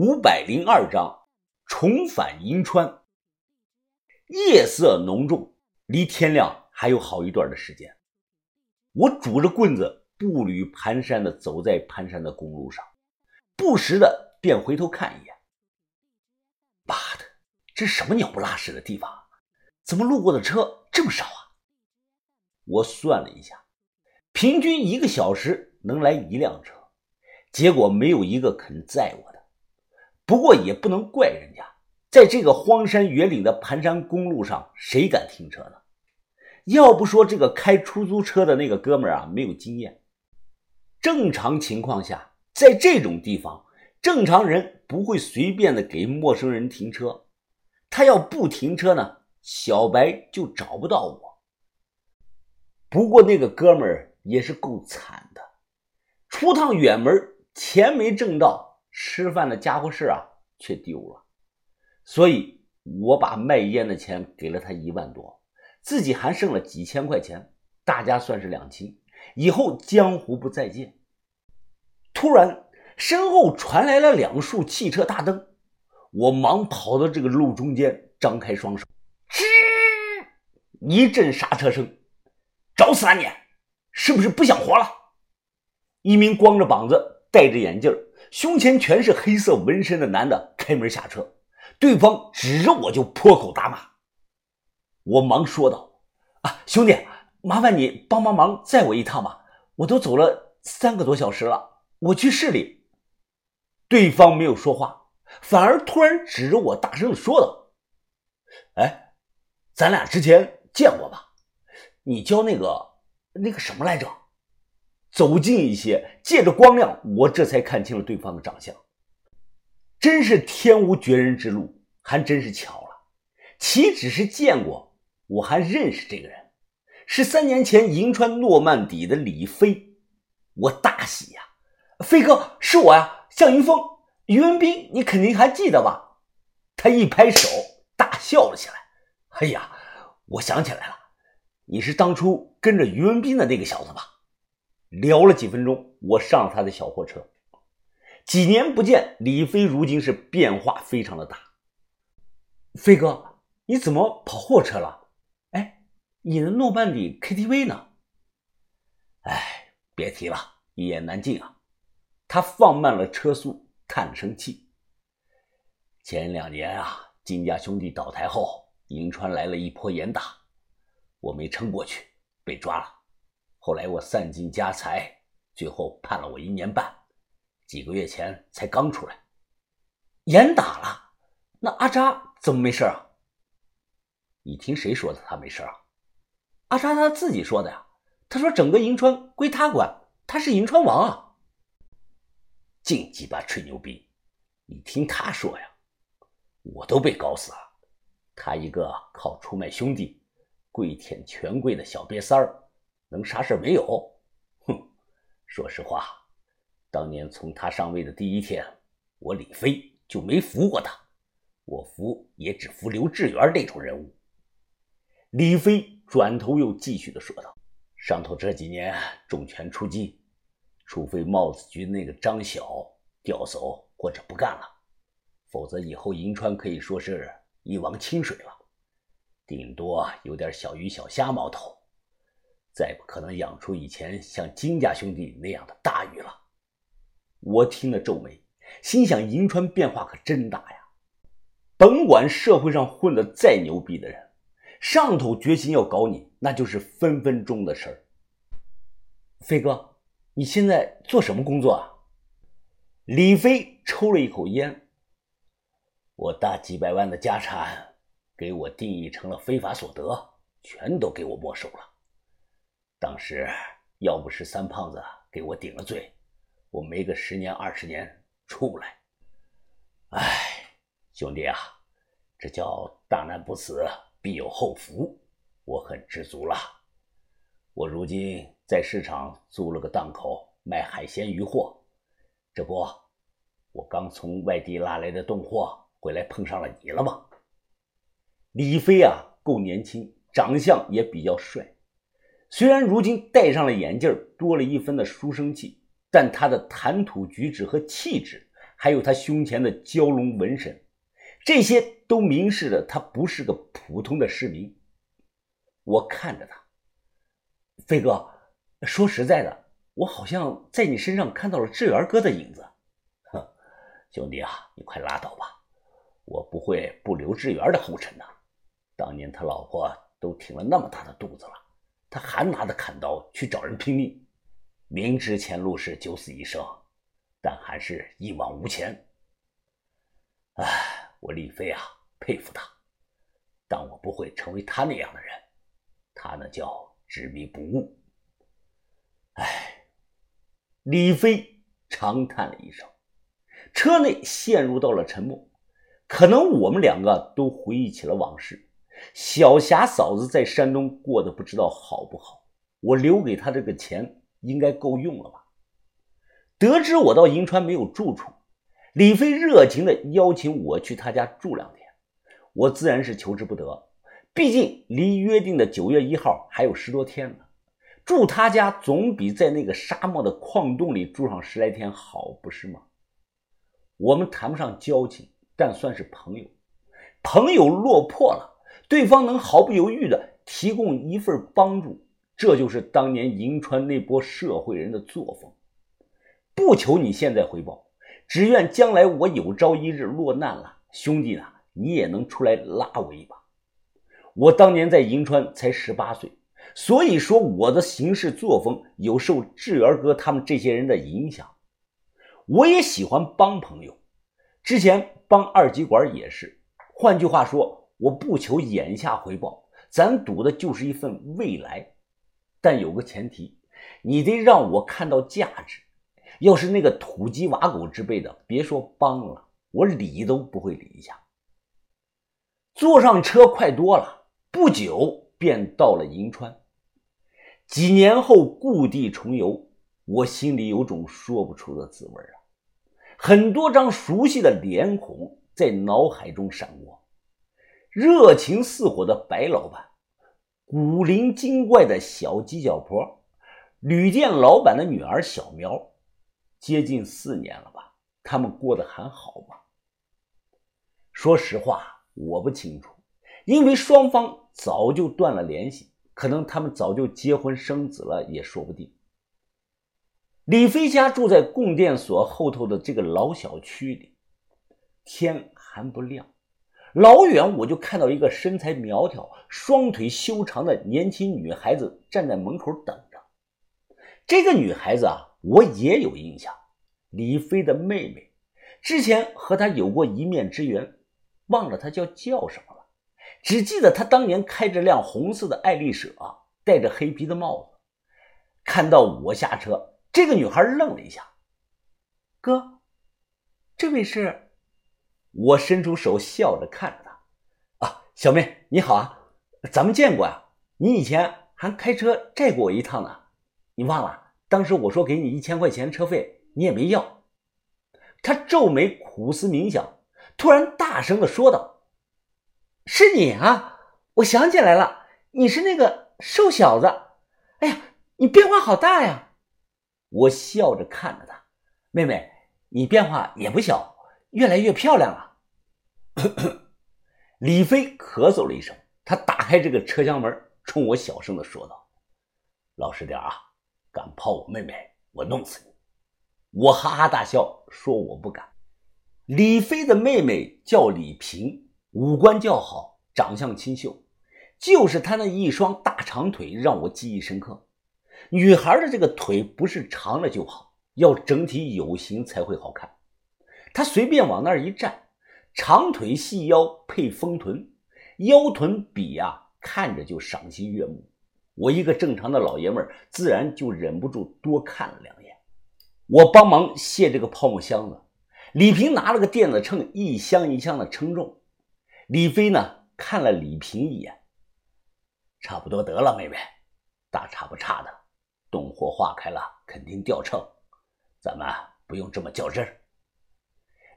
五百零二章，重返银川。夜色浓重，离天亮还有好一段的时间。我拄着棍子，步履蹒跚的走在盘山的公路上，不时的便回头看一眼。妈的，这什么鸟不拉屎的地方？怎么路过的车这么少啊？我算了一下，平均一个小时能来一辆车。结果没有一个肯载我的，不过也不能怪人家，在这个荒山野岭的盘山公路上，谁敢停车呢？要不说这个开出租车的那个哥们儿啊，没有经验。正常情况下，在这种地方，正常人不会随便的给陌生人停车。他要不停车呢，小白就找不到我。不过那个哥们儿也是够惨的，出趟远门。钱没挣到，吃饭的家伙事啊却丢了，所以我把卖烟的钱给了他一万多，自己还剩了几千块钱，大家算是两清，以后江湖不再见。突然，身后传来了两束汽车大灯，我忙跑到这个路中间，张开双手，吱，一阵刹车声，找死啊你！是不是不想活了？一名光着膀子。戴着眼镜、胸前全是黑色纹身的男的开门下车，对方指着我就破口大骂。我忙说道：“啊，兄弟，麻烦你帮帮忙，载我一趟吧，我都走了三个多小时了，我去市里。”对方没有说话，反而突然指着我大声的说道：“哎，咱俩之前见过吧？你叫那个那个什么来着？”走近一些，借着光亮，我这才看清了对方的长相。真是天无绝人之路，还真是巧了。岂止是见过，我还认识这个人，是三年前银川诺曼底的李飞。我大喜呀，飞哥是我呀，向云峰、于文斌，你肯定还记得吧？他一拍手，大笑了起来。哎呀，我想起来了，你是当初跟着于文斌的那个小子吧？聊了几分钟，我上了他的小货车。几年不见，李飞如今是变化非常的大。飞哥，你怎么跑货车了？哎，你的诺曼底 KTV 呢？哎，别提了，一言难尽啊。他放慢了车速，叹了声气。前两年啊，金家兄弟倒台后，银川来了一波严打，我没撑过去，被抓了。后来我散尽家财，最后判了我一年半，几个月前才刚出来。严打了，那阿扎怎么没事啊？你听谁说的？他没事啊？阿扎他自己说的呀。他说整个银川归他管，他是银川王啊。净鸡巴吹牛逼！你听他说呀，我都被搞死了。他一个靠出卖兄弟、跪舔权贵的小瘪三儿。能啥事没有？哼！说实话，当年从他上位的第一天，我李飞就没服过他。我服也只服刘志远那种人物。李飞转头又继续的说道：“上头这几年重拳出击，除非帽子局那个张晓调走或者不干了，否则以后银川可以说是一汪清水了，顶多有点小鱼小虾毛头。”再不可能养出以前像金家兄弟那样的大鱼了。我听了皱眉，心想：银川变化可真大呀！甭管社会上混得再牛逼的人，上头决心要搞你，那就是分分钟的事儿。飞哥，你现在做什么工作啊？李飞抽了一口烟。我大几百万的家产，给我定义成了非法所得，全都给我没收了。当时要不是三胖子给我顶了罪，我没个十年二十年出不来。哎，兄弟啊，这叫大难不死必有后福，我很知足了。我如今在市场租了个档口卖海鲜鱼货，这不，我刚从外地拉来的冻货回来碰上了你了吗？李飞啊，够年轻，长相也比较帅。虽然如今戴上了眼镜，多了一分的书生气，但他的谈吐举止和气质还有他胸前的蛟龙纹身，这些都明示着他不是个普通的市民。我看着他，飞哥，说实在的，我好像在你身上看到了志源哥的影子。哼，兄弟啊，你快拉倒吧，我不会不留志源的后尘的。当年他老婆都挺了那么大的肚子了，他还拿着砍刀去找人拼命，明知前路是九死一生，但还是一往无前。哎，我李飞啊，佩服他，但我不会成为他那样的人。他那叫执迷不悟。唉，李飞长叹了一声，车内陷入到了沉默。可能我们两个都回忆起了往事。小霞嫂子在山东过得不知道好不好，我留给她这个钱应该够用了吧？得知我到银川没有住处，李飞热情的邀请我去他家住两天，我自然是求之不得。毕竟离约定的九月一号还有十多天呢，住他家总比在那个沙漠的矿洞里住上十来天好，不是吗？我们谈不上交情，但算是朋友。朋友落魄了，对方能毫不犹豫的提供一份帮助，这就是当年银川那波社会人的作风。不求你现在回报，只愿将来我有朝一日落难了，兄弟呢，你也能出来拉我一把。我当年在银川才十八岁，所以说我的行事作风有受志源哥他们这些人的影响。我也喜欢帮朋友，之前帮二极管也是。换句话说，我不求眼下回报，咱赌的就是一份未来。但有个前提，你得让我看到价值。要是那个土鸡瓦狗之辈的，别说帮了，我理都不会理一下。坐上车快多了。不久便到了银川。几年后故地重游，我心里有种说不出的滋味啊！很多张熟悉的脸孔在脑海中闪过：热情似火的白老板，古灵精怪的小犄角婆，旅店老板的女儿小苗。接近四年了吧？他们过得还好吗？说实话，我不清楚。因为双方早就断了联系，可能他们早就结婚生子了，也说不定。李飞家住在供电所后头的这个老小区里，天还不亮，老远我就看到一个身材苗条、双腿修长的年轻女孩子站在门口等着。这个女孩子啊，我也有印象，李飞的妹妹，之前和她有过一面之缘，忘了她叫叫什么了。只记得他当年开着辆红色的爱丽舍，戴着黑皮的帽子。看到我下车，这个女孩愣了一下。哥，这位是？我伸出手，笑着看着她。啊，小妹你好啊，咱们见过呀。你以前还开车载过我一趟呢，你忘了？当时我说给你一千块钱车费，你也没要。她皱眉苦思冥想，突然大声的说道。是你啊！我想起来了，你是那个瘦小子。哎呀，你变化好大呀！我笑着看着他，妹妹，你变化也不小，越来越漂亮了。李飞咳嗽了一声，他打开这个车厢门，冲我小声的说道：“老实点啊，敢泡我妹妹，我弄死你！”我哈哈大笑，说我不敢。李飞的妹妹叫李萍。五官较好，长相清秀，就是她那一双大长腿让我记忆深刻。女孩的这个腿不是长了就好，要整体有型才会好看。她随便往那儿一站，长腿细腰配丰臀，腰臀比呀，看着就赏心悦目。我一个正常的老爷们儿，自然就忍不住多看了两眼。我帮忙卸这个泡沫箱子，李平拿了个电子秤，一箱一箱的称重。李飞呢？看了李平一眼，差不多得了，妹妹，大差不差的，冻货化开了，肯定掉秤，咱们不用这么较真儿。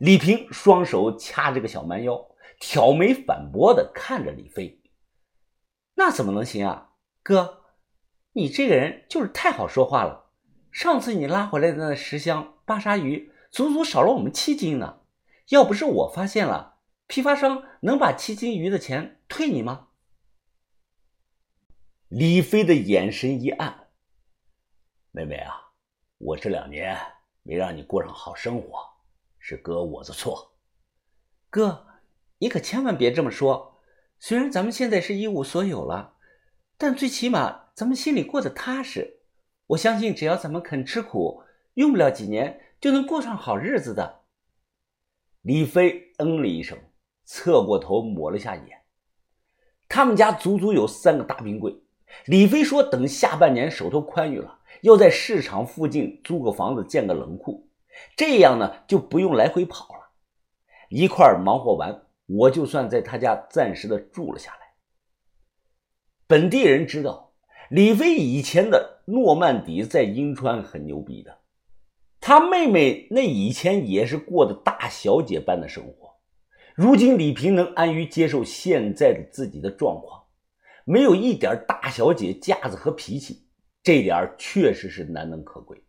李平双手掐着个小蛮腰，挑眉反驳的看着李飞：“那怎么能行啊，哥，你这个人就是太好说话了。上次你拉回来的那十箱巴沙鱼，足足少了我们七斤呢。要不是我发现了，批发商能把七斤鱼的钱退你吗？李飞的眼神一暗，妹妹啊，我这两年没让你过上好生活，是哥我的错。哥，你可千万别这么说。虽然咱们现在是一无所有了，但最起码咱们心里过得踏实。我相信，只要咱们肯吃苦，用不了几年就能过上好日子的。李飞嗯了一声，侧过头抹了下眼。他们家足足有三个大冰柜。李飞说：“等下半年手头宽裕了，要在市场附近租个房子，建个冷库，这样呢就不用来回跑了。一块忙活完，我就算在他家暂时的住了下来。”本地人知道，李飞以前的诺曼底在银川很牛逼的。他妹妹那以前也是过的大小姐般的生活，如今李平能安于接受现在的自己的状况，没有一点大小姐架子和脾气，这点确实是难能可贵。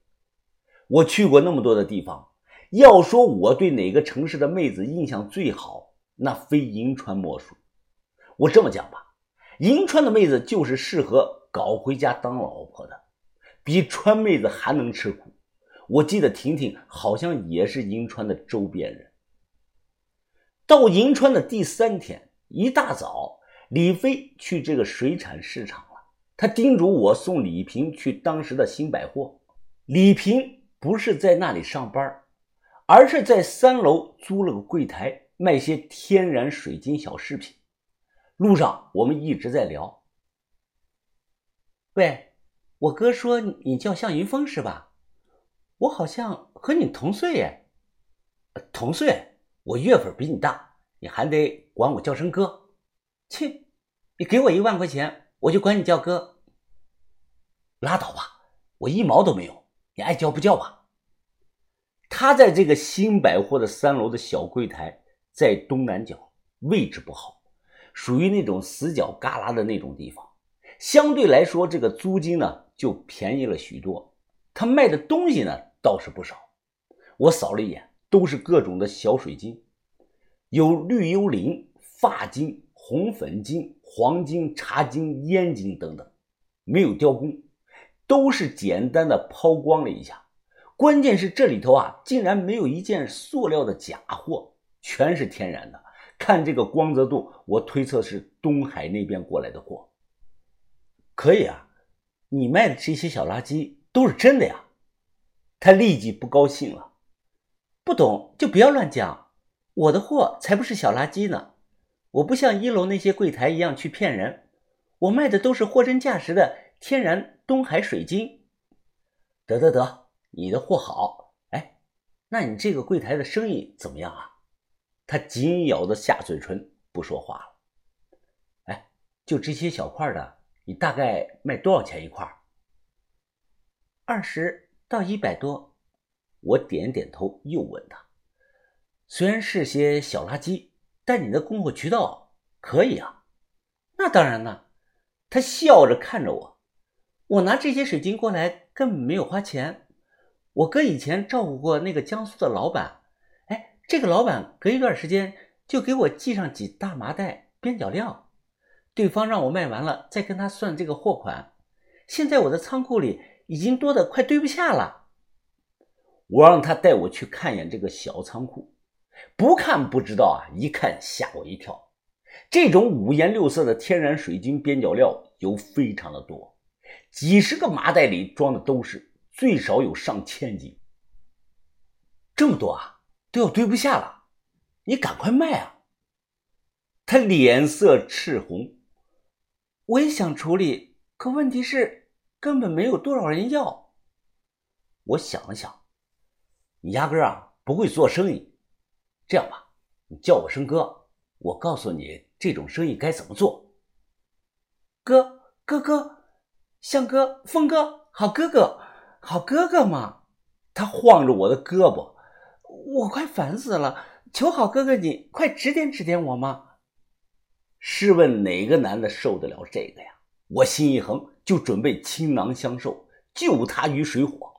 我去过那么多的地方，要说我对哪个城市的妹子印象最好，那非银川莫属。我这么讲吧，银川的妹子就是适合搞回家当老婆的，比川妹子还能吃苦。我记得婷婷好像也是银川的周边人。到银川的第三天一大早，李飞去这个水产市场了。他叮嘱我送李平去当时的新百货。李平不是在那里上班，而是在三楼租了个柜台，卖些天然水晶小饰品。路上我们一直在聊。喂，我哥说你叫向云峰是吧？我好像和你同岁耶，同岁，我月份比你大，你还得管我叫声哥。切，你给我一万块钱，我就管你叫哥。拉倒吧，我一毛都没有，你爱叫不叫吧。他在这个新百货的三楼的小柜台，在东南角，位置不好，属于那种死角旮旯的那种地方，相对来说，这个租金呢就便宜了许多。他卖的东西呢？倒是不少，我扫了一眼，都是各种的小水晶，有绿幽灵、发晶、红粉晶、黄金、茶晶、烟晶等等，没有雕工，都是简单的抛光了一下。关键是这里头啊，竟然没有一件塑料的假货，全是天然的。看这个光泽度，我推测是东海那边过来的货。可以啊，你卖的这些小垃圾都是真的呀？他立即不高兴了，不懂就不要乱讲，我的货才不是小垃圾呢，我不像一楼那些柜台一样去骗人，我卖的都是货真价实的天然东海水晶。得得得，你的货好，哎，那你这个柜台的生意怎么样啊？他紧咬着下嘴唇不说话了。哎，就这些小块的，你大概卖多少钱一块？二十。到一百多，我点点头，又问他：“虽然是些小垃圾，但你的供货渠道可以啊？”“那当然了。”他笑着看着我，“我拿这些水晶过来根本没有花钱。我哥以前照顾过那个江苏的老板，哎，这个老板隔一段时间就给我寄上几大麻袋边角料，对方让我卖完了再跟他算这个货款。现在我的仓库里……”已经多的快堆不下了。我让他带我去看一眼这个小仓库，不看不知道啊，一看吓我一跳。这种五颜六色的天然水晶边角料有非常的多，几十个麻袋里装的都是，最少有上千斤。这么多啊，都要堆不下了，你赶快卖啊！他脸色赤红。我也想处理，可问题是。根本没有多少人要。我想了想，你压根啊不会做生意。这样吧，你叫我声哥，我告诉你这种生意该怎么做。哥哥哥，向哥、峰哥，好哥哥，好哥哥嘛！他晃着我的胳膊，我快烦死了！求好哥哥你快指点指点我嘛！试问哪个男的受得了这个呀？我心一横。就准备倾囊相授，救他于水火。